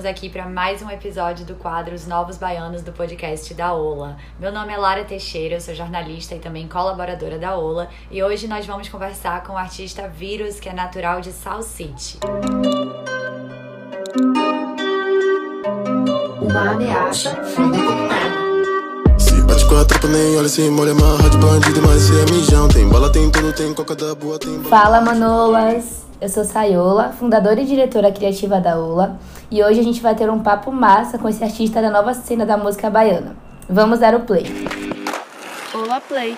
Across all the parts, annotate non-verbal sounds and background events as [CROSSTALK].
Estamos aqui para mais um episódio do quadro Os Novos Baianos do podcast da Ola. Meu nome é Lara Teixeira, eu sou jornalista e também colaboradora da Ola, e hoje nós vamos conversar com o artista Vírus, que é natural de South City. Uma ameaça foi detectada. Se bate com a tropa, nem olha, se molha, marra de bandido, mas se mijão. Tem bala, tem tudo, tem coca da boa, tem bala. Fala Manolas! Eu sou Sayola, fundadora e diretora criativa da Ola, e hoje a gente vai ter um papo massa com esse artista da nova cena da música baiana. Vamos dar o play. Ola Play.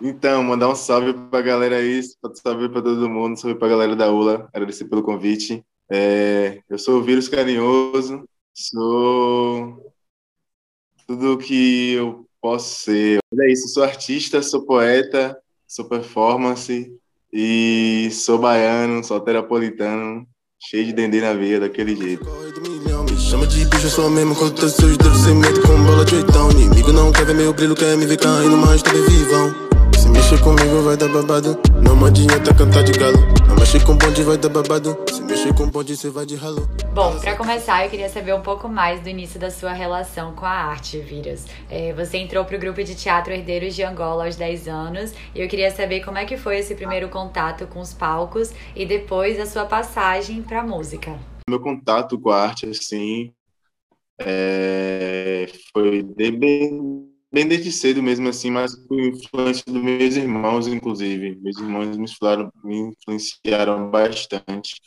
Então, mandar um salve pra galera aí, salve pra todo mundo, salve pra galera da ULA, agradecer pelo convite. É, eu sou o Vírus Carinhoso, sou tudo o que eu posso ser. É isso, sou artista, sou poeta, sou performance e sou baiano, sou terapolitano, cheio de dendê na veia, daquele jeito. Me chama de bicho, eu sou mesmo. Conta seus dedos sem medo, com bola de oitão. Inimigo não quer ver meu brilho, quer me ver caindo, mas também vivão. Se mexer comigo vai dar babado. Não adianta cantar de galo. Não mexe com bonde vai dar babado. Se mexer com bonde, cê vai de ralo. Bom, para começar, eu queria saber um pouco mais do início da sua relação com a arte, Vírus. É, você entrou pro grupo de teatro Herdeiros de Angola aos 10 anos e eu queria saber como é que foi esse primeiro contato com os palcos e depois a sua passagem pra música. Meu contato com a arte, assim, é, foi de bem, bem desde cedo mesmo, assim, mas por influência dos meus irmãos, inclusive. Meus irmãos me, influenciaram, me influenciaram bastante.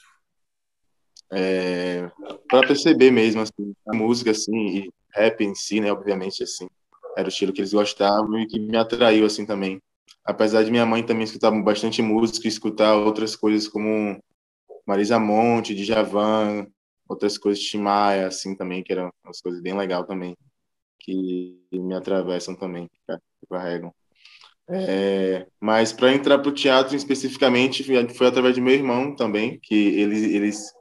É, para perceber mesmo, assim, a música, assim, e rap em si, né, obviamente, assim, era o estilo que eles gostavam e que me atraiu, assim, também. Apesar de minha mãe também escutar bastante música escutar outras coisas como Marisa Monte, Djavan, outras coisas de Maia, assim, também, que eram umas coisas bem legais também, que me atravessam também, que carregam. É, mas para entrar para o teatro especificamente foi, através de meu irmão também, que eles, eles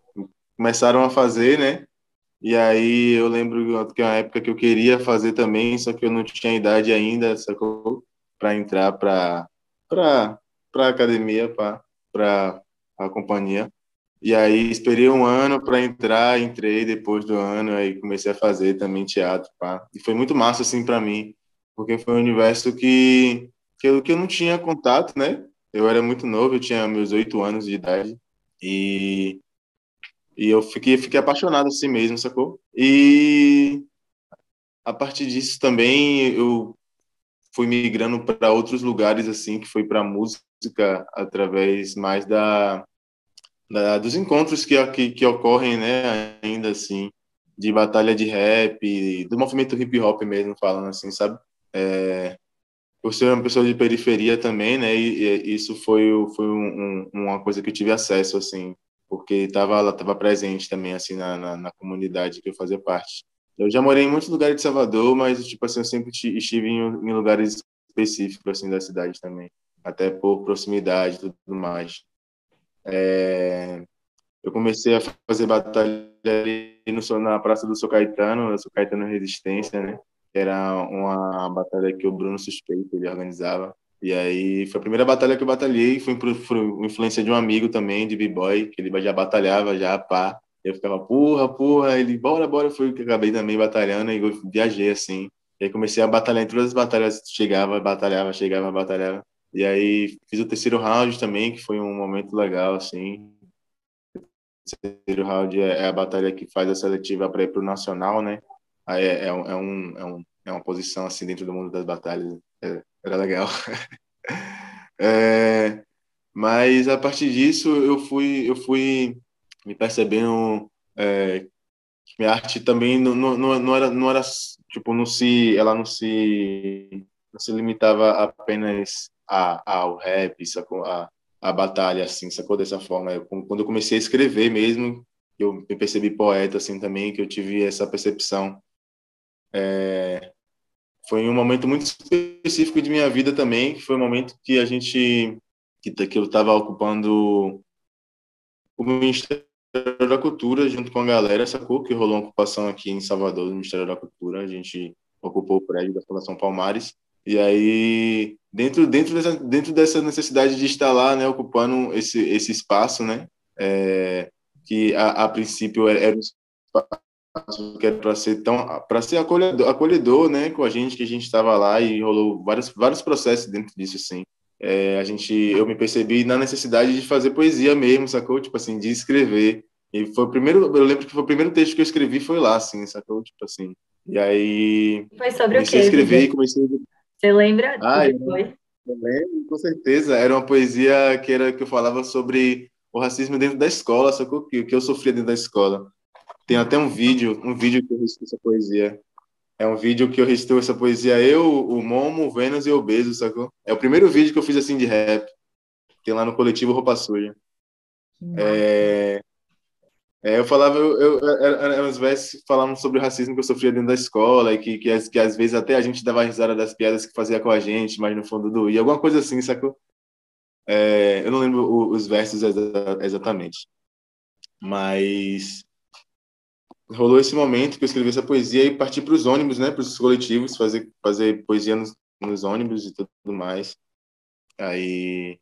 começaram a fazer, né? E aí eu lembro que é uma época que eu queria fazer também, só que eu não tinha idade ainda, sacou? Para entrar para para para academia, para para a companhia. E aí esperei um ano para entrar, entrei depois do ano, aí comecei a fazer também teatro, pá. E foi muito massa assim para mim, porque foi um universo que que eu, que eu não tinha contato, né? Eu era muito novo, eu tinha meus oito anos de idade e e eu fiquei fiquei apaixonado assim mesmo, sacou? E a partir disso também eu fui migrando para outros lugares assim, que foi para música através mais da da, dos encontros que, que, que, ocorrem, né, ainda assim, de batalha de rap, do movimento hip hop mesmo, falando assim, sabe? É, por ser uma pessoa de periferia também, né, e, e isso foi, foi um, um, uma coisa que eu tive acesso, assim, porque estava ela estava presente também, assim, na, na, na, comunidade que eu fazia parte. Eu já morei em muitos lugares de Salvador, mas, tipo assim, eu sempre estive em, em lugares específicos, assim, da cidade também, até por proximidade e tudo mais. É, eu comecei a fazer batalha ali no, na Praça do São Caetano, São Caetano Resistência, né? Era uma batalha que o Bruno Suspeito ele organizava. E aí foi a primeira batalha que eu batalhei, foi por, influência de um amigo também, de b-boy, que ele já batalhava, já, pá. Eu ficava, porra, porra, ele, bora, bora, foi que acabei também batalhando e eu viajei assim. E aí comecei a batalhar em todas as batalhas, chegava, batalhava, chegava, batalhava. E aí fiz o terceiro round também, que foi um momento legal, assim. O terceiro round é, é a batalha que faz a seletiva para ir para o nacional, né? Aí é, é, é, um, é, um, é uma posição assim dentro do mundo das batalhas. É, era legal. [LAUGHS] é, mas a partir disso eu fui, eu fui me percebendo é, que minha arte também não, não, não, era, não era tipo não se ela não se não se limitava apenas a, ao rap, sacou? A, a batalha, assim, sacou? Dessa forma. Eu, quando eu comecei a escrever mesmo, eu me percebi poeta, assim, também, que eu tive essa percepção. É, foi um momento muito específico de minha vida também, que foi um momento que a gente, que, que eu estava ocupando o Ministério da Cultura junto com a galera, sacou? Que rolou uma ocupação aqui em Salvador do Ministério da Cultura, a gente ocupou o prédio da Fundação Palmares, e aí, dentro, dentro, dessa, dentro dessa necessidade de estar lá, né, ocupando esse, esse espaço, né, é, que a, a princípio era um espaço que era para ser tão para ser acolhedor, acolhedor, né, com a gente que a gente estava lá e rolou vários vários processos dentro disso assim. É, a gente eu me percebi na necessidade de fazer poesia mesmo, sacou? Tipo assim, de escrever. E foi o primeiro, eu lembro que foi o primeiro texto que eu escrevi foi lá, assim, sacou? Tipo assim. E aí Foi sobre o quê? escrever e comecei a Você lembra? Ah, eu- foi? eu lembro, com certeza. Era uma poesia que era que eu falava sobre o racismo dentro da escola, sacou? Que, que eu sofria dentro da escola. Tem até um vídeo, um vídeo que eu recito essa poesia. É um vídeo que eu recito essa poesia, eu, o Momo, o Vênus e o Beso, sacou? É o primeiro vídeo que eu fiz assim de rap. Tem lá no coletivo Roupa Suja. É, é, eu falava, eu, eu, que falavam sobre o racismo que eu sofria dentro da escola e que, que, às- que às vezes até a gente dava risada das piadas que fazia com a gente, mas no fundo doía, alguma coisa assim, sacou? É, eu não lembro os versos exa- exatamente, mas rolou esse momento que eu escrevi essa poesia e parti para os ônibus, né, para os coletivos, fazer, fazer poesia nos, nos ônibus e tudo mais. Aí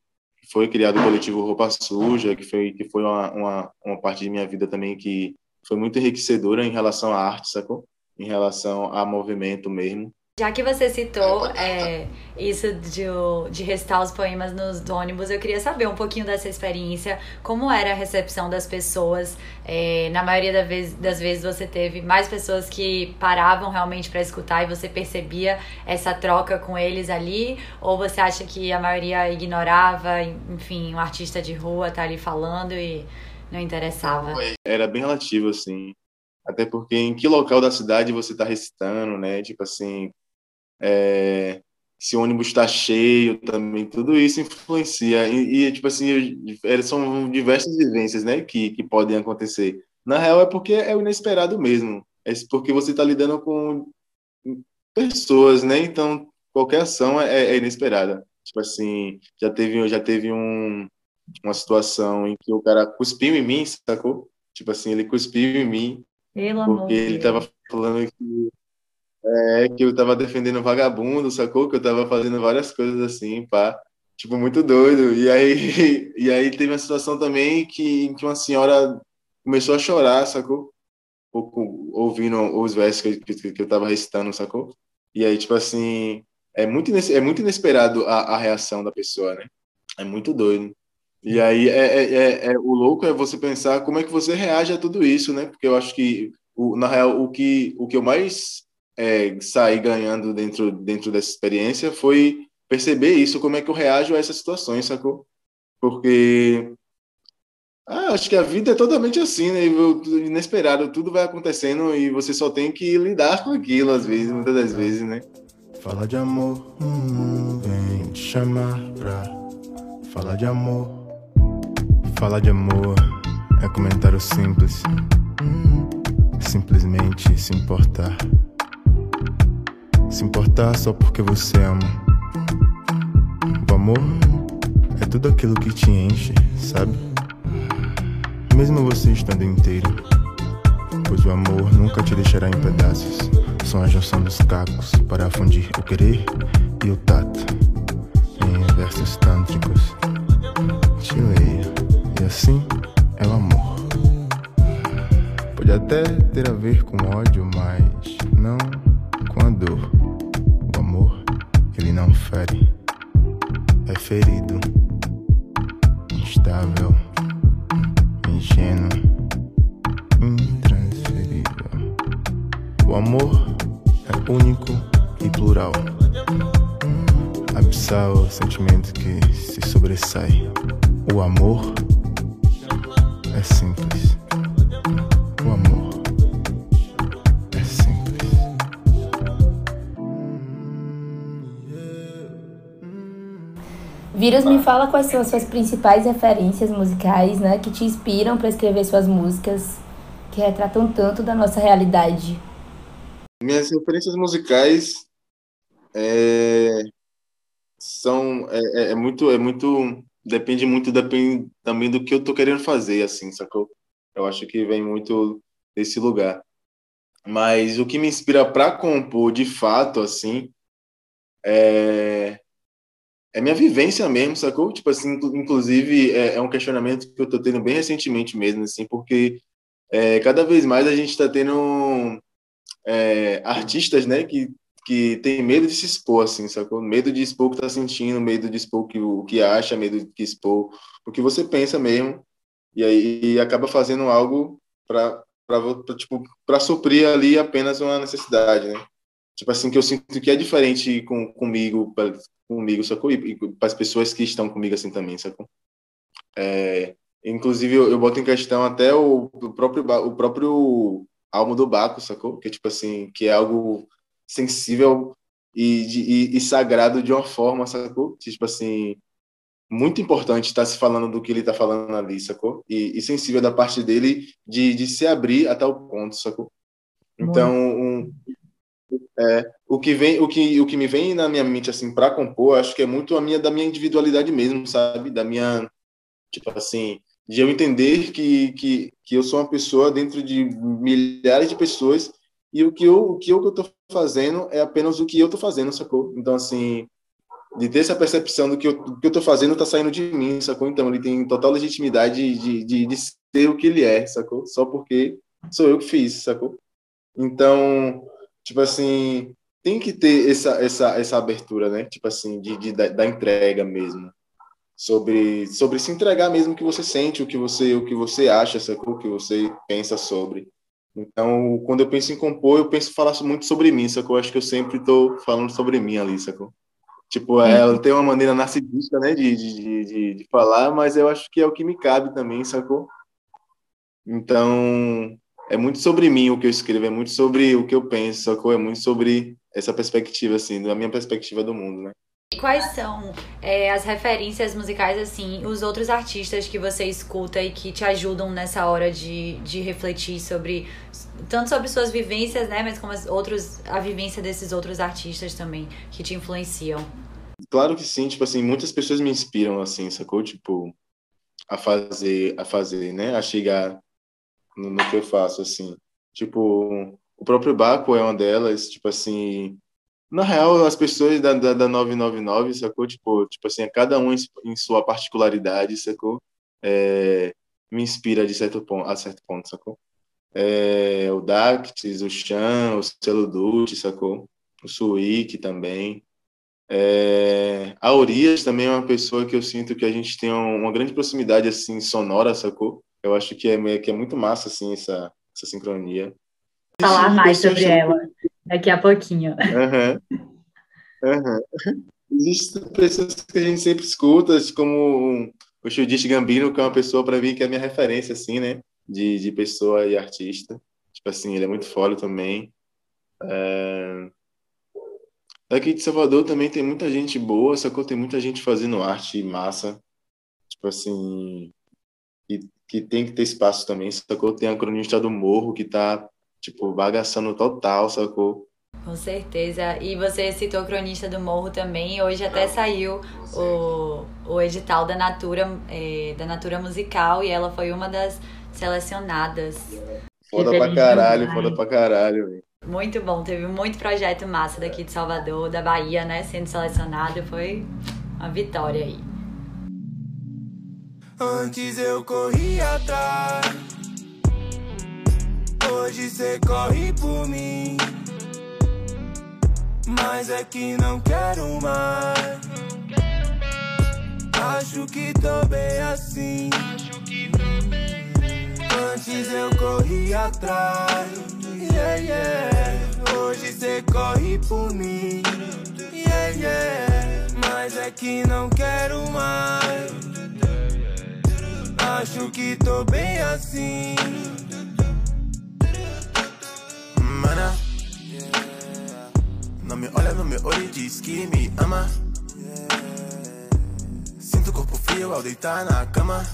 foi criado o coletivo Roupa Suja, que foi, que foi uma, uma, uma parte de minha vida também que foi muito enriquecedora em relação à arte, sacou? Em relação a movimento mesmo. Já que você citou é, isso de, de recitar os poemas nos ônibus, eu queria saber um pouquinho dessa experiência, como era a recepção das pessoas. É, na maioria da vez- das vezes você teve mais pessoas que paravam realmente para escutar e você percebia essa troca com eles ali? Ou você acha que a maioria ignorava, enfim, um artista de rua tá ali falando e não interessava? Era bem relativo, assim. Até porque em que local da cidade você está recitando, né? Tipo assim, é, se o ônibus está cheio também, tudo isso influencia. E, e, tipo assim, é, são diversas vivências, né, que, que podem acontecer. Na real, é porque é o inesperado mesmo. É porque você está lidando com pessoas, né? Então, qualquer ação é, é inesperada. Tipo assim, já teve, já teve um, uma situação em que o cara cuspiu em mim, sacou? Tipo assim, ele cuspiu em mim Pelo amor porque de ele Deus. tava falando que, é, que eu tava defendendo vagabundo, sacou? Que eu tava fazendo várias coisas assim, pá. Tipo, muito doido. E aí, [LAUGHS] e aí teve uma situação também que, que uma senhora começou a chorar, sacou? Ou- ou- Ouvindo os versos que, que, que eu tava recitando, sacou? E aí, tipo assim, é muito, é muito inesperado a, a reação da pessoa, né? É muito doido. E aí, é, é, é, é- o louco é você pensar como é que você reage a tudo isso, né? Porque eu acho que, o, na real, o que, o que eu mais é, saí ganhando dentro, dentro dessa experiência foi perceber isso, como é que eu reajo a essas situações, sacou? Porque ah, acho que a vida é totalmente assim, né? Inesperado, tudo vai acontecendo e você só tem que lidar com aquilo, às vezes, muitas das vezes, né? Fala de amor, hum, vem te chamar pra falar de amor. Fala de amor é comentário simples. hum, simplesmente se importar. Se importar só porque você ama. O amor é tudo aquilo que te enche, sabe? Mesmo você estando inteiro. Pois o amor nunca te deixará em pedaços. São a junção dos cacos para fundir o querer e o tato. Em versos tântricos. Te leio. E assim é o amor. Pode até ter a ver com ódio, mas não O amor, ele não fere. É ferido. Instável. Ingênuo intransferível. O amor é único e plural. Abissal sentimento que se sobressai. O amor é fala quais são as suas principais referências musicais, né, que te inspiram para escrever suas músicas que retratam tanto da nossa realidade. Minhas referências musicais é, são é, é- é muito é muito depende muito depende também do que eu tô querendo fazer assim, sacou? Eu acho que vem muito desse lugar. Mas o que me inspira para compor de fato assim é é minha vivência mesmo, sacou? Tipo assim, inclusive é, é um questionamento que eu tô tendo bem recentemente mesmo, assim, porque é, cada vez mais a gente está tendo é, artistas, né, que que tem medo de se expor, assim, sacou? Medo de expor o que tá sentindo, medo de expor o que, o que acha, medo de expor o que você pensa mesmo, e aí e acaba fazendo algo para tipo, para suprir ali apenas uma necessidade, né? Tipo assim, que eu sinto que é diferente com, comigo, pra, comigo, sacou? E, e para as pessoas que estão comigo assim também, sacou? É, inclusive, eu, eu boto em questão até o, o próprio o próprio almo do Baco, sacou? Que, tipo assim, que é algo sensível e, de, e, e, sagrado de uma forma, sacou? Tipo assim, muito importante estar tá se falando do que ele está falando ali, sacou? E, e, sensível da parte dele de, de se abrir a tal ponto, sacou? Então, um, é, o que vem, o que, o que me vem na minha mente assim para compor, acho que é muito a minha da minha individualidade mesmo, sabe? Da minha tipo assim, de eu entender que, que, que eu sou uma pessoa dentro de milhares de pessoas e o que eu, o que eu estou fazendo é apenas o que eu estou fazendo, sacou? Então, assim, de ter essa percepção do que eu, do que eu tô fazendo está saindo de mim, sacou? Então, ele tem total legitimidade de, de, de ser o que ele é, sacou? Só porque sou eu que fiz, sacou? Então, tipo assim, tem que ter essa, essa, essa abertura, né? Tipo assim, de, de da, da entrega mesmo. Sobre, sobre se entregar mesmo o que você sente, o que você, o que você acha, sacou? O que você pensa sobre. Então, quando eu penso em compor, eu penso falar muito sobre mim, sacou? Eu acho que eu sempre estou falando sobre mim ali, sacou? Tipo, ela tem uma maneira narcisista, né, de, de, de, de, falar, mas eu acho que é o que me cabe também, sacou? Então, é muito sobre mim o que eu escrevo, é muito sobre o que eu penso, sacou? É muito sobre essa perspectiva, assim, da minha perspectiva do mundo, né? Quais são é, as referências musicais, assim, os outros artistas que você escuta e que te ajudam nessa hora de, de refletir sobre, tanto sobre suas vivências, né, mas como as outros, a vivência desses outros artistas também, que te influenciam? Claro que sim, tipo assim, muitas pessoas me inspiram, assim, sacou? Tipo, a fazer, a fazer, né, a chegar no, no que eu faço, assim. Tipo, o próprio Baco é uma delas, tipo assim, na real, as pessoas da, da, da 999, sacou? Tipo, tipo assim, cada um em, sua particularidade, sacou? É, me inspira de certo ponto, a certo ponto, sacou? É, o Dactis, o Chan, o Celudute, sacou? O Suíque também. É, a Urias também é uma pessoa que eu sinto que a gente tem uma grande proximidade, assim, sonora, sacou? Eu acho que é, que é muito massa, assim, essa, essa sincronia. Falar mais sobre ela daqui a pouquinho. Uhum. Uhum. Existem pessoas que a gente sempre escuta, como o Judith Gambino, que é uma pessoa para mim que é a minha referência, assim, né? De, de pessoa e artista. Tipo assim, ele é muito foda também. É... Daqui de Salvador também tem muita gente boa, só que tem muita gente fazendo arte massa. Tipo assim, que, que tem que ter espaço também. Sacou? Tem a cronista do Morro que tá tipo, bagaçando total, sacou? Com certeza. E você citou Cronista do Morro também. Hoje até saiu o, o edital da Natura, é, da Natura Musical e ela foi uma das selecionadas. Foda pra caralho, demais. foda pra caralho, véio. Muito bom, teve muito projeto massa daqui de Salvador, da Bahia, né, sendo selecionado, foi uma vitória aí. Antes eu corria atrás. Hoje cê corre por mim. Mas é que não quero mais. Acho que tô bem assim. Antes eu corri atrás. Yeah, yeah. Hoje cê corre por mim. Yeah, yeah. Mas é que não quero mais Acho que tô bem assim mana. Não me olha no meu olho e diz que me ama. Sinto o corpo frio ao deitar na cama.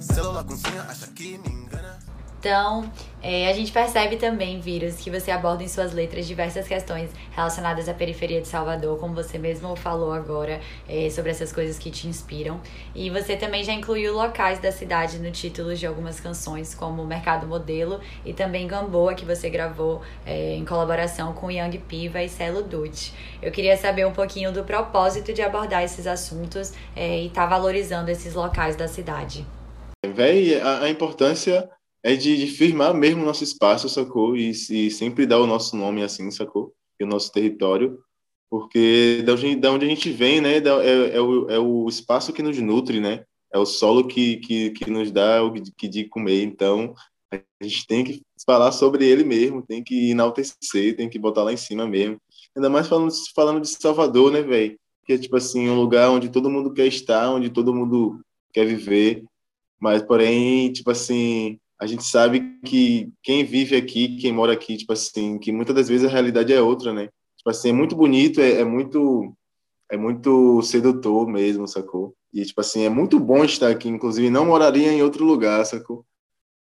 Celular com senha, acha que me engana. Então, é, a gente percebe também, Vírus, que você aborda em suas letras diversas questões relacionadas à periferia de Salvador, como você mesmo falou agora, é, sobre essas coisas que te inspiram. E você também já incluiu locais da cidade no título de algumas canções, como Mercado Modelo e também Gamboa, que você gravou é, em colaboração com Young Piva e Celo Dutti. Eu queria saber um pouquinho do propósito de abordar esses assuntos é, e estar tá valorizando esses locais da cidade. Véi, a, a importância é de, de firmar mesmo nosso espaço, sacou? E, e, sempre dar o nosso nome assim, sacou? E o nosso território, porque da onde, da onde a gente vem, né, é, é, o, é o espaço que nos nutre, né? É o solo que, que, que nos dá o que de comer. Então, a gente tem que falar sobre ele mesmo, tem que enaltecer, tem que botar lá em cima mesmo. Ainda mais falando, falando de Salvador, né, velho? Que é, tipo assim, um lugar onde todo mundo quer estar, onde todo mundo quer viver. Mas, porém, tipo assim, a gente sabe que quem vive aqui, quem mora aqui, tipo assim, que muitas das vezes a realidade é outra, né? Tipo assim, é muito bonito, é, é muito é muito sedutor mesmo, sacou? E tipo assim, é muito bom estar aqui, inclusive não moraria em outro lugar, sacou?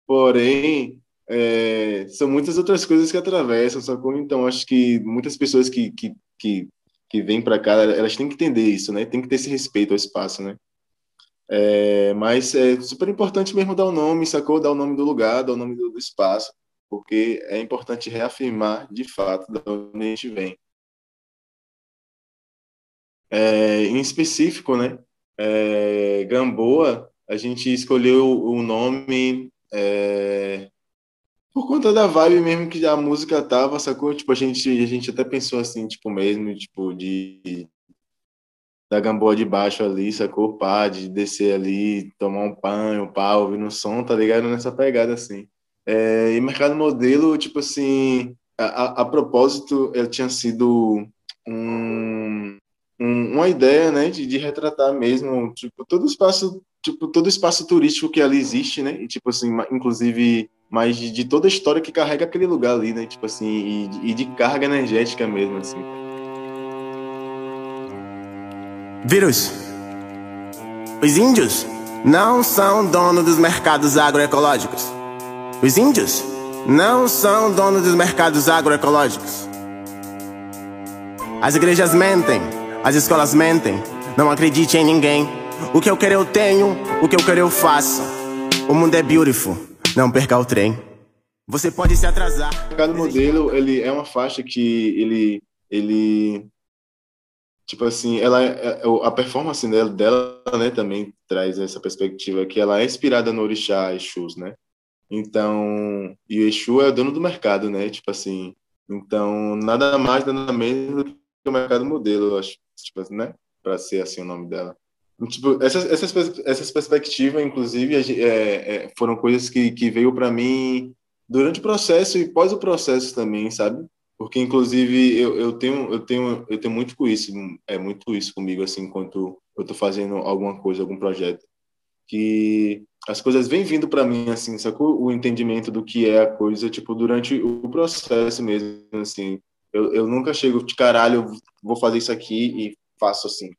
Porém, é, são muitas outras coisas que atravessam, sacou? Então, acho que muitas pessoas que, que, que, que vêm para cá, elas têm que entender isso, né? Tem que ter esse respeito ao espaço, né? É, mas é super importante mesmo dar o nome, sacou? Dar o nome do lugar, dar o nome do, do espaço, porque é importante reafirmar de fato de onde a gente vem. É, em específico, né? É, Gamboa, a gente escolheu o nome é, por conta da vibe mesmo que a música tava, sacou? Tipo, a gente, a gente até pensou assim, tipo, mesmo, tipo, de da Gamboa de baixo ali, sacou? Pá, de descer ali, tomar um banho, pá, ouvindo um som, tá ligado? Nessa pegada, assim. É, e Mercado Modelo, tipo assim, a, a, a propósito, ele tinha sido um, um, uma ideia, né, de, de retratar mesmo, tipo, todo o espaço, tipo, todo o espaço turístico que ali existe, né, e, tipo assim, inclusive, mais de, de toda a história que carrega aquele lugar ali, né, tipo assim, e, e de carga energética mesmo, assim. Vírus. Os índios não são donos dos mercados agroecológicos. Os índios não são donos dos mercados agroecológicos. As igrejas mentem, as escolas mentem. Não acredite em ninguém. O que eu quero eu tenho, o que eu quero eu faço. O mundo é beautiful, não perca o trem. Você pode se atrasar. Cada modelo, ele é uma faixa que ele ele tipo assim, ela é, é, a performance dela, dela, né, também traz essa perspectiva que ela é inspirada no orixá Exus, né? Então, e o Exu é o dono do mercado, né? Tipo assim, então nada mais nada menos do que o mercado modelo, eu acho, tipo assim, né? Para ser assim o nome dela. Tipo, essas, essas, essas perspectivas, inclusive, é, é, foram coisas que, que veio para mim durante o processo e pós o processo também, sabe? Porque inclusive eu, eu tenho eu tenho eu tenho muito com isso é muito isso comigo assim enquanto eu estou fazendo alguma coisa algum projeto. Que as coisas vêm vindo para mim assim sacou? O entendimento do que é a coisa tipo durante o processo mesmo assim. Eu, eu nunca chego de caralho eu vou fazer isso aqui e faço assim.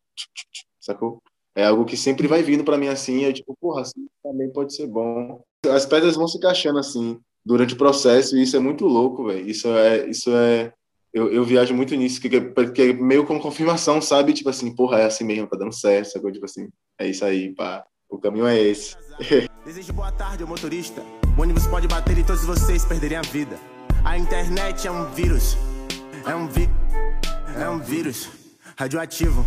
Sacou? É algo que sempre vai vindo para mim assim é tipo porra assim também pode ser bom. As pedras vão se encaixando assim durante o processo, e isso é muito louco, velho. Isso é, isso é, eu, eu viajo muito nisso, que, que é meio como confirmação, sabe? Tipo assim, porra, é assim mesmo, tá dando certo, sacou? Tipo assim, é isso aí, pá, o caminho é esse. [LAUGHS] Desejo boa tarde, motorista. O ônibus pode bater e todos vocês perderem a vida. A internet é um vírus, é um vi... é um vírus radioativo.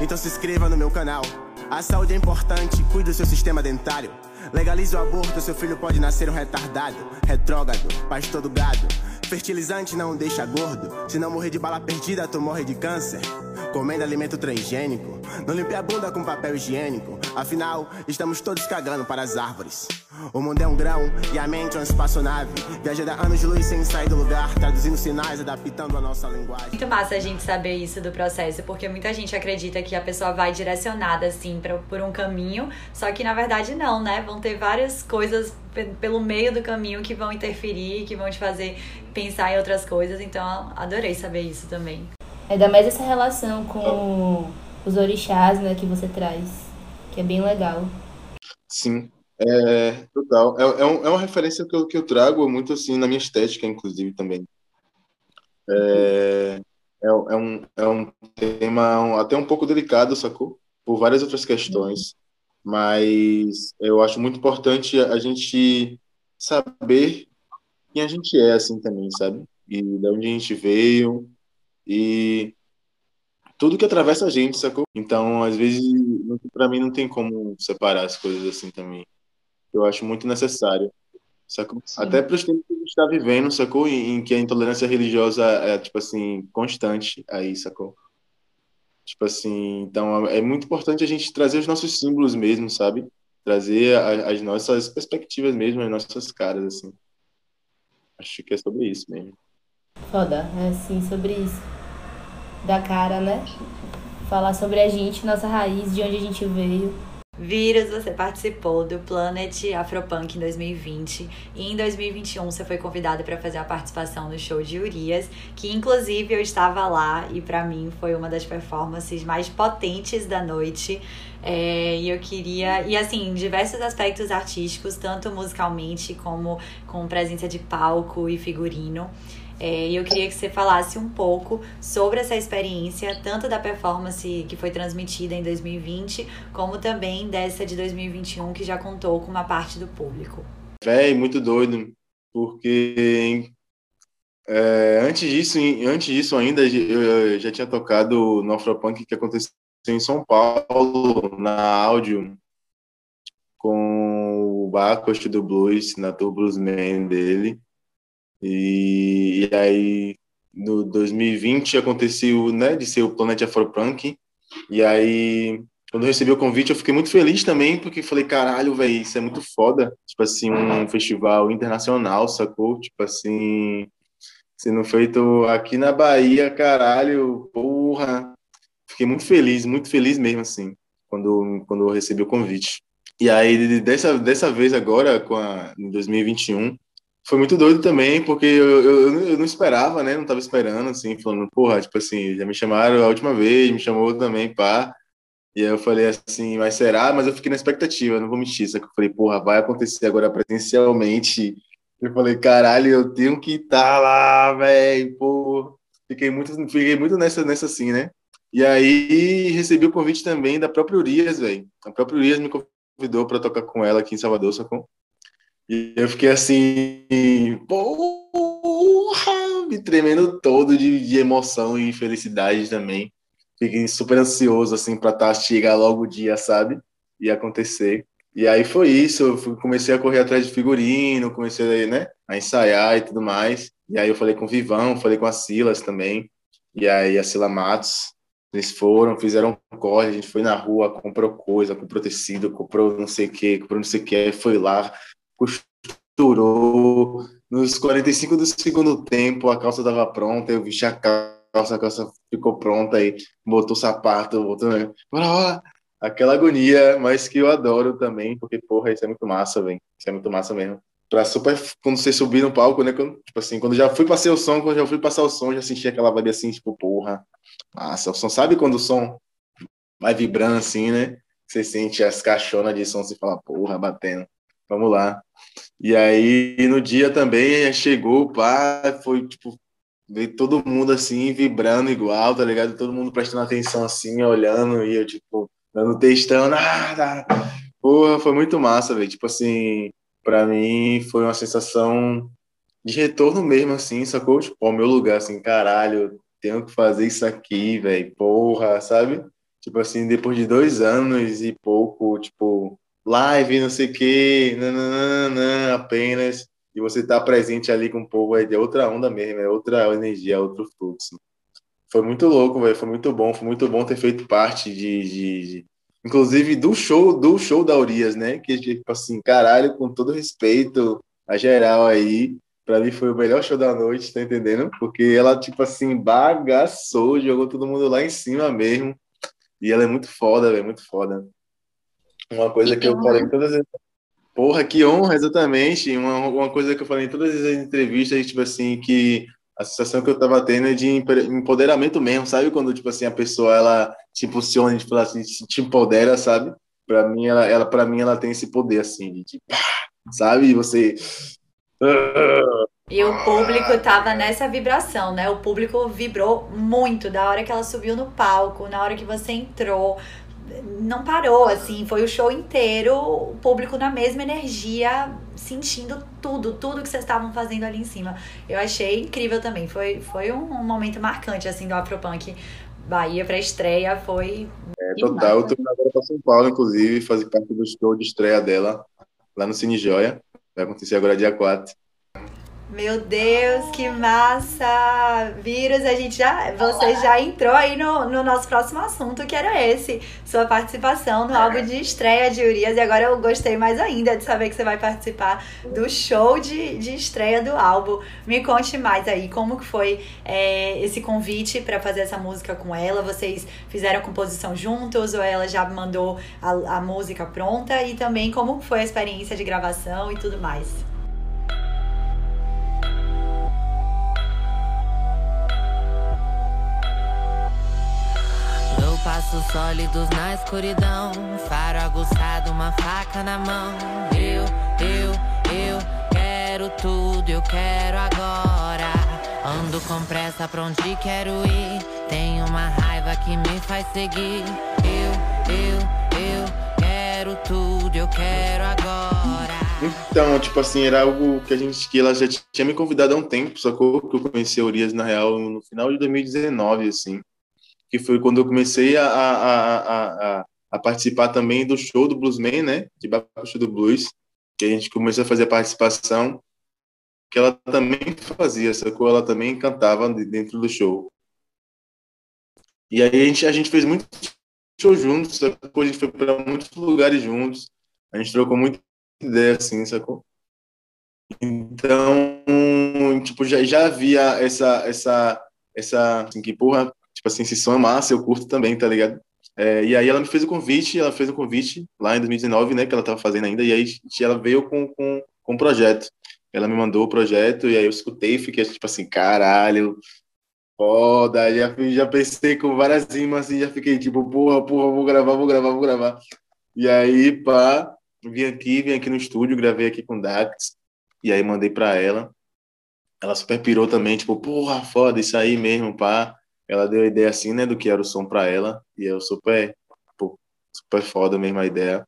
Então se inscreva no meu canal. A saúde é importante, cuide do seu sistema dentário. Legalize o aborto, seu filho pode nascer um retardado, retrógrado, pastor do gado. Fertilizante não deixa gordo. Se não morrer de bala perdida, tu morre de câncer. Comendo alimento transgênico. Não limpe a bunda com papel higiênico. Afinal, estamos todos cagando para as árvores. O mundo é um grão e a mente é uma espaçonave. Viajando anos de luz sem sair do lugar, traduzindo sinais, adaptando a nossa linguagem. Muito massa a gente saber isso do processo, porque muita gente acredita que a pessoa vai direcionada assim pra, por um caminho, só que na verdade não, né? Vão ter várias coisas pelo meio do caminho que vão interferir, que vão te fazer pensar em outras coisas. Então, adorei saber isso também. Ainda mais essa relação com os orixás, né, que você traz, que é bem legal. Sim. É, total. É, é, um, é uma referência que eu, que eu trago muito assim na minha estética, inclusive, também. É, é, é um, é um tema um, até um pouco delicado, sacou? Por várias outras questões. Mas eu acho muito importante a gente saber quem a gente é, assim, também, sabe? E de onde a gente veio. E tudo que atravessa a gente, sacou? Então, às vezes, para mim não tem como separar as coisas assim também. Eu acho muito necessário, sacou? Sim. Até para os tempos que a gente está vivendo, sacou? Em, em que a intolerância religiosa é, tipo assim, constante aí, sacou? Tipo assim, então é muito importante a gente trazer os nossos símbolos mesmo, sabe? Trazer a- as nossas perspectivas mesmo, as nossas caras, assim. Acho que é sobre isso mesmo. Foda, é assim, sobre isso. Da cara, né? Falar sobre a gente, nossa raiz, de onde a gente veio. Vírus, você participou do Planet Afropunk em 2020 e em 2021 você foi convidado para fazer a participação no show de Urias, que inclusive eu estava lá e para mim foi uma das performances mais potentes da noite. É, e eu queria, e assim, diversos aspectos artísticos, tanto musicalmente como com presença de palco e figurino. É, e eu queria que você falasse um pouco sobre essa experiência, tanto da performance que foi transmitida em 2020, como também dessa de 2021, que já contou com uma parte do público. Véi, muito doido, porque é, antes disso, antes disso ainda, eu já tinha tocado no Afropunk que aconteceu em São Paulo, na áudio, com o Bacos do Blues, na Tour Bluesman dele. E, e aí, no 2020, aconteceu, né, de ser o Planet Afropunk. E aí, quando eu recebi o convite, eu fiquei muito feliz também, porque falei, caralho, velho, isso é muito foda. Tipo assim, um festival internacional, sacou? Tipo assim, sendo feito aqui na Bahia, caralho, porra. Fiquei muito feliz, muito feliz mesmo, assim, quando, quando eu recebi o convite. E aí, dessa, dessa vez agora, com a, em 2021, foi muito doido também, porque eu, eu, eu não esperava, né? Não tava esperando, assim, falando, porra, tipo assim, já me chamaram a última vez, me chamou também, pá. E aí eu falei assim, mas será? Mas eu fiquei na expectativa, não vou mentir, só que eu falei, porra, vai acontecer agora presencialmente. Eu falei, caralho, eu tenho que estar lá, velho, pô. Fiquei muito, fiquei muito nessa, nessa assim, né? E aí recebi o convite também da própria Urias, velho. A própria Urias me convidou para tocar com ela aqui em Salvador, sacou? E eu fiquei assim, porra, me tremendo todo de, de emoção e felicidade também. Fiquei super ansioso, assim, para tá, chegar logo o dia, sabe? E acontecer. E aí foi isso, eu comecei a correr atrás de figurino, comecei né, a ensaiar e tudo mais. E aí eu falei com o Vivão, falei com a Silas também. E aí a Sila Matos, eles foram, fizeram um corre, a gente foi na rua, comprou coisa, comprou tecido, comprou não sei o que, comprou não sei o que, foi lá, costurou. Nos 45 do segundo tempo, a calça estava pronta, eu vesti a calça, a calça ficou pronta, aí botou o sapato, botou. Né? Aquela agonia, mas que eu adoro também, porque, porra, isso é muito massa, velho. Isso é muito massa mesmo. Pra super, quando você subir no palco, né? Quando, tipo assim, quando já fui passar o som, quando já fui passar o som, já senti aquela vibe assim, tipo, porra, massa. O som, sabe quando o som vai vibrando assim, né? Você sente as caixonas de som, você fala, porra, batendo. Vamos lá. E aí, no dia também, chegou, pá, foi, tipo, veio todo mundo assim, vibrando igual, tá ligado? Todo mundo prestando atenção assim, olhando, e eu, tipo, dando textão, nada. Porra, foi muito massa, velho. Tipo assim, para mim foi uma sensação de retorno mesmo, assim, sacou? Tipo, ao meu lugar, assim, caralho, tenho que fazer isso aqui, velho, porra, sabe? Tipo assim, depois de dois anos e pouco, tipo, live, não sei o quê, nananana, apenas, e você tá presente ali com o povo, é de outra onda mesmo, é outra energia, é outro fluxo. Foi muito louco, velho, foi muito bom, foi muito bom ter feito parte de, de, de inclusive do show do show da Urias, né? Que tipo assim, caralho, com todo respeito a geral aí, para mim foi o melhor show da noite, tá entendendo? Porque ela tipo assim bagaçou, jogou todo mundo lá em cima mesmo. E ela é muito foda, velho, muito foda. Uma coisa que eu falei em todas as Porra, que honra, exatamente. Uma, uma coisa que eu falei em todas as entrevistas, tipo assim, que a sensação que eu tava tendo é de empoderamento mesmo, sabe? Quando, tipo assim, a pessoa, ela te impulsiona, tipo assim, te empodera, sabe? Pra mim, ela, ela, pra mim, ela tem esse poder, assim, de, de pá, sabe? Você. E o público tava nessa vibração, né? O público vibrou muito da hora que ela subiu no palco, na hora que você entrou. Não parou, assim, foi o show inteiro, o público na mesma energia, sentindo tudo, tudo que vocês estavam fazendo ali em cima. Eu achei incrível também, foi, foi um, um momento marcante, assim, do Afropunk Bahia pra estreia, foi... É, total, eu tô agora pra São Paulo, inclusive, fazer parte do show de estreia dela, lá no Cine Joia, vai acontecer agora dia 4. Meu Deus, que massa! Vírus, a gente já. Você já entrou aí no, no nosso próximo assunto, que era esse. Sua participação no álbum de estreia de Urias. E agora eu gostei mais ainda de saber que você vai participar do show de, de estreia do álbum. Me conte mais aí, como que foi é, esse convite para fazer essa música com ela? Vocês fizeram a composição juntos ou ela já mandou a, a música pronta? E também como foi a experiência de gravação e tudo mais? Passos sólidos na escuridão, faro aguçado, uma faca na mão. Eu, eu, eu quero tudo, eu quero agora. Ando com pressa pra onde quero ir. Tenho uma raiva que me faz seguir. Eu, eu, eu quero tudo, eu quero agora. Então, tipo assim, era algo que a gente que ela já tinha me convidado há um tempo, sacou? Que eu conheci a Urias na real no final de 2019, assim que foi quando eu comecei a, a, a, a, participar também do show do Bluesman, né? De Baixo do Blues, que a gente começou a fazer a participação, que ela também fazia, sacou? Ela também cantava dentro do show. E aí a gente, a gente fez muito show juntos, sacou? A gente foi para muitos lugares juntos, a gente trocou muita ideia, assim, sacou? Então, tipo, já, já havia essa, essa, essa, assim, que, porra, tipo assim, se som é massa, eu curto também, tá ligado? É, e aí ela me fez o convite, ela fez o convite lá em 2019, né, que ela tava fazendo ainda, e aí ela veio com, com, com um projeto. Ela me mandou o projeto, e aí eu escutei e fiquei tipo assim, caralho, foda, já, já pensei com várias rimas, assim, já fiquei tipo, porra, porra, vou gravar, vou gravar, vou gravar. E aí, pá, vim aqui, vim aqui no estúdio, gravei aqui com Dax, e aí mandei pra ela. Ela super pirou também, tipo, porra, foda, isso aí mesmo, pá ela deu a ideia assim, né, do que era o som para ela, e eu super, pô, super foda mesmo a ideia.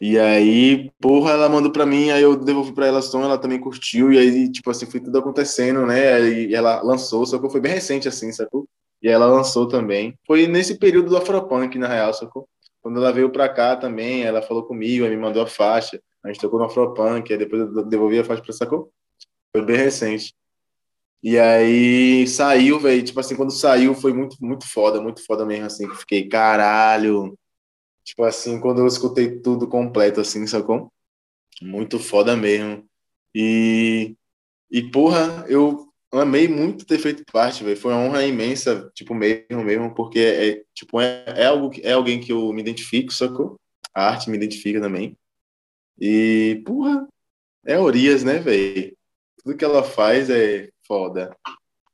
E aí, porra, ela mandou para mim, aí eu devolvi para ela o som, ela também curtiu, e aí, tipo assim, foi tudo acontecendo, né, e ela lançou, só que foi bem recente, assim, sacou? E ela lançou também. Foi nesse período do Afropunk, na real, sacou? Quando ela veio pra cá também, ela falou comigo, aí me mandou a faixa, a gente tocou no Afropunk, aí depois eu devolvi a faixa pra sacou? Foi bem recente. E aí saiu, velho. Tipo assim, quando saiu foi muito, muito foda, muito foda mesmo, assim. Que fiquei, caralho. Tipo assim, quando eu escutei tudo completo, assim, sacou? Muito foda mesmo. E, e porra, eu amei muito ter feito parte, velho. Foi uma honra imensa, tipo, mesmo, mesmo, porque é, tipo, é, é, algo, é alguém que eu me identifico, sacou? A arte me identifica também. E, porra, é Orias, né, velho? Tudo que ela faz é foda.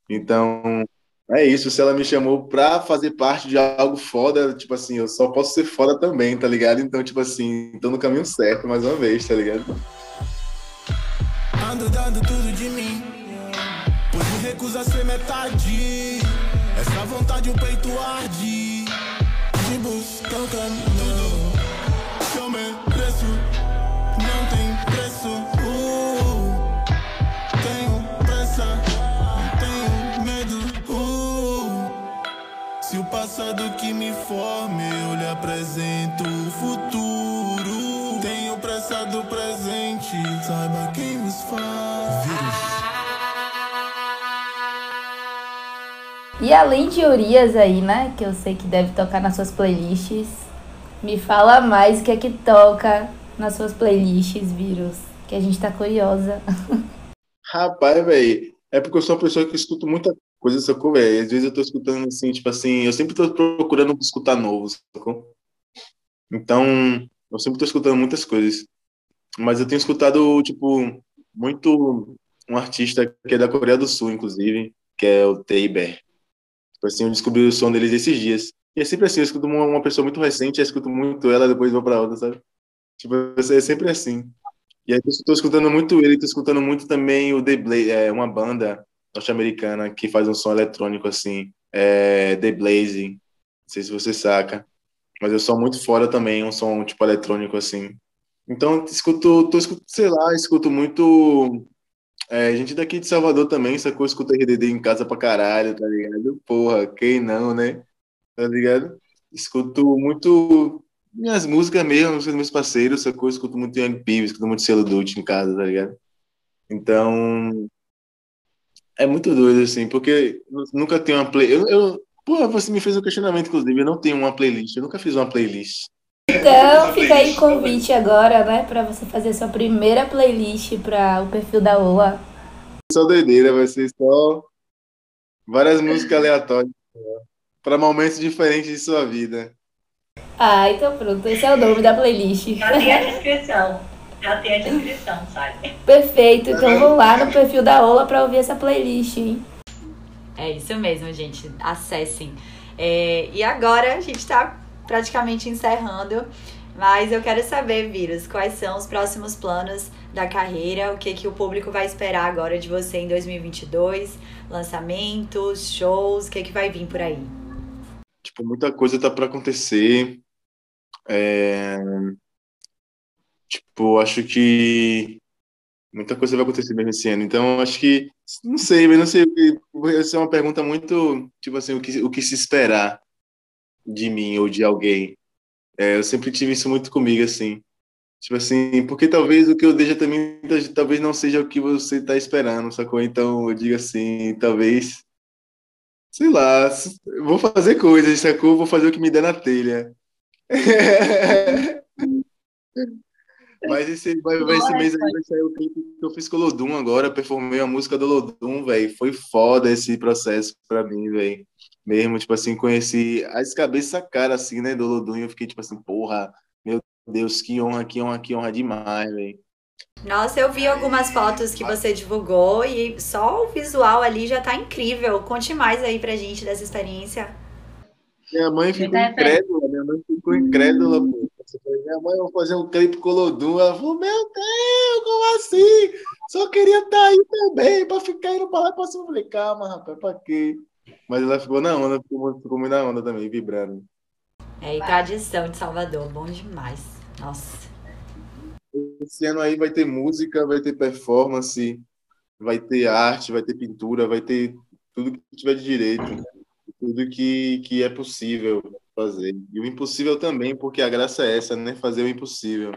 Então, é isso. Se ela me chamou pra fazer parte de algo foda, tipo assim, eu só posso ser foda também, tá ligado? Então, tipo assim, tô no caminho certo mais uma vez, tá ligado? Ando dando tudo de mim, pois me recusa ser metade. Essa vontade o peito arde, Que me forme, eu lhe apresento o futuro. Tenho pressa do presente, saiba quem nos faz. E além de Urias aí, né, que eu sei que deve tocar nas suas playlists, me fala mais o que é que toca nas suas playlists, Vírus, que a gente tá curiosa. [LAUGHS] Rapaz, velho, é porque eu sou uma pessoa que escuto muita coisa, sacou, velho? Às vezes eu tô escutando assim, tipo assim, eu sempre tô procurando escutar novos, sacou? Então, eu sempre tô escutando muitas coisas. Mas eu tenho escutado, tipo, muito um artista que é da Coreia do Sul, inclusive, que é o Teiber. Tipo assim, eu descobri o som deles esses dias. E é sempre assim, eu escuto uma, pessoa muito recente, eu escuto muito ela, depois vou pra outra, sabe? Tipo, é sempre assim. E aí eu tô escutando muito ele, tô escutando muito também o The Blaze, é uma banda norte-americana que faz um som eletrônico assim, é The Blaze, não sei se você saca, mas eu sou muito fora também, um som tipo eletrônico assim. Então, escuto, tô escuto, sei lá, escuto muito é, gente daqui de Salvador também, sacou? Escuta RDD em casa pra caralho, tá ligado? Porra, quem não, né? Tá ligado? Escuto muito minhas músicas mesmo, músicas dos meus parceiros, sacou? Escuto muito Young Peeves, escuto muito Selo Dutch em casa, tá ligado? Então, é muito doido, assim, porque nunca tem uma play. Eu, eu, porra, você me fez um questionamento, inclusive, eu não tenho uma playlist, eu nunca fiz uma playlist. Então, fica aí o convite agora, né, para você fazer sua primeira playlist para o perfil da Ola. Só doideira, vai ser só várias músicas aleatórias para momentos diferentes de sua vida. Ah, então pronto, esse é o nome da playlist. Tem a descrição. Já tem a descrição, sabe? Perfeito, então vão lá no perfil da Ola para ouvir essa playlist, hein? É isso mesmo, gente. Acessem. É, e agora a gente está praticamente encerrando. Mas eu quero saber, Vírus, quais são os próximos planos da carreira? O que, que o público vai esperar agora de você em 2022? Lançamentos, shows, o que, que vai vir por aí? Tipo, muita coisa tá para acontecer. É... Tipo, acho que muita coisa vai acontecer mesmo esse ano. Então, acho que, não sei, não sei, essa é uma pergunta muito, tipo assim, o que, o que se esperar de mim ou de alguém. É, eu sempre tive isso muito comigo, assim. Tipo assim, porque talvez o que eu deixa também, talvez não seja o que você está esperando, sacou? Então eu digo assim, talvez, sei lá, vou fazer coisas, sacou? Vou fazer o que me der na telha. [LAUGHS] Mas esse, vai, vai, esse mês aí vai sair o clipe que eu fiz com o Lodum agora, performei a música do Lodum, velho. Foi foda esse processo pra mim, velho. Mesmo, tipo assim, conheci as cabeças cara, assim, né, do Lodum, e eu fiquei tipo assim, porra, meu Deus, que honra, que honra, que honra demais, velho. Nossa, eu vi algumas fotos que você divulgou e só o visual ali já tá incrível. Conte mais aí pra gente dessa experiência. Minha mãe ficou incrédula, minha mãe ficou incrédula, pô. Minha mãe vai fazer um clipe com o Lodum. Ela falou: Meu Deus, como assim? Só queria estar tá aí também, pra ficar indo pra lá e cima. Eu falei: Calma, rapaz, pra quê? Mas ela ficou na onda, ficou, ficou muito na onda também, vibrando. É, e tradição de Salvador, bom demais. Nossa. Esse ano aí vai ter música, vai ter performance, vai ter arte, vai ter pintura, vai ter tudo que tiver de direito, tudo que, que é possível fazer. E o impossível também, porque a graça é essa, né? Fazer o impossível.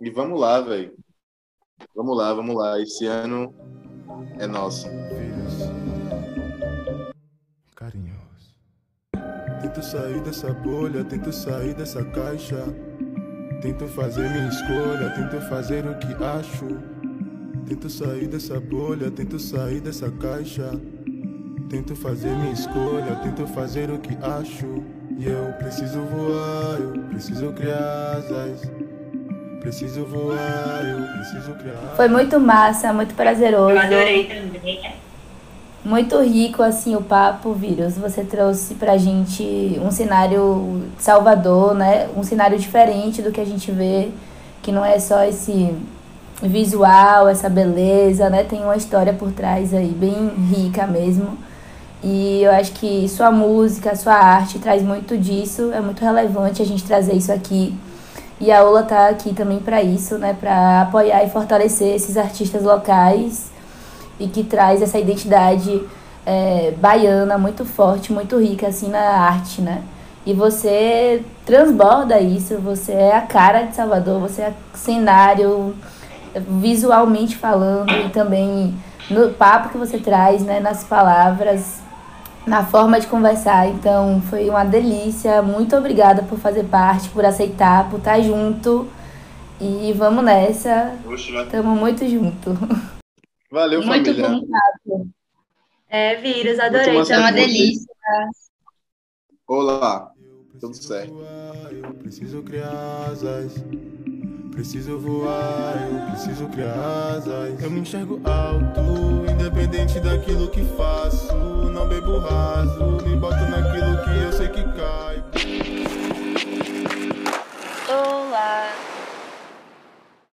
E vamos lá, velho. Vamos lá, vamos lá. Esse ano é nosso. Carinhoso. Tento sair dessa bolha, tento sair dessa caixa. Tento fazer minha escolha, tento fazer o que acho. Tento sair dessa bolha, tento sair dessa caixa. Tento fazer minha escolha, tento fazer o que acho. E eu preciso voar, eu preciso criar asas. Preciso voar, eu preciso criar. Foi muito massa, muito prazeroso. Eu adorei também. Muito rico assim o papo, Vírus. Você trouxe pra gente um cenário de Salvador, né? Um cenário diferente do que a gente vê, que não é só esse visual, essa beleza, né? Tem uma história por trás aí bem rica mesmo. E eu acho que sua música, sua arte traz muito disso, é muito relevante a gente trazer isso aqui. E a Ola tá aqui também para isso, né, para apoiar e fortalecer esses artistas locais e que traz essa identidade é, baiana muito forte, muito rica assim na arte, né? E você transborda isso, você é a cara de Salvador, você é cenário visualmente falando e também no papo que você traz, né, nas palavras na forma de conversar. Então foi uma delícia. Muito obrigada por fazer parte, por aceitar, por estar junto. E vamos nessa. Estamos muito junto. Valeu, muito família. Muito bom. É, vírus, adorei. Foi uma delícia. Olá, tudo certo. Eu preciso criar asas preciso voar, eu preciso criar asas. Eu me enxergo alto, independente daquilo que faço. Não bebo raso, me boto naquilo que eu sei que cai. Olá.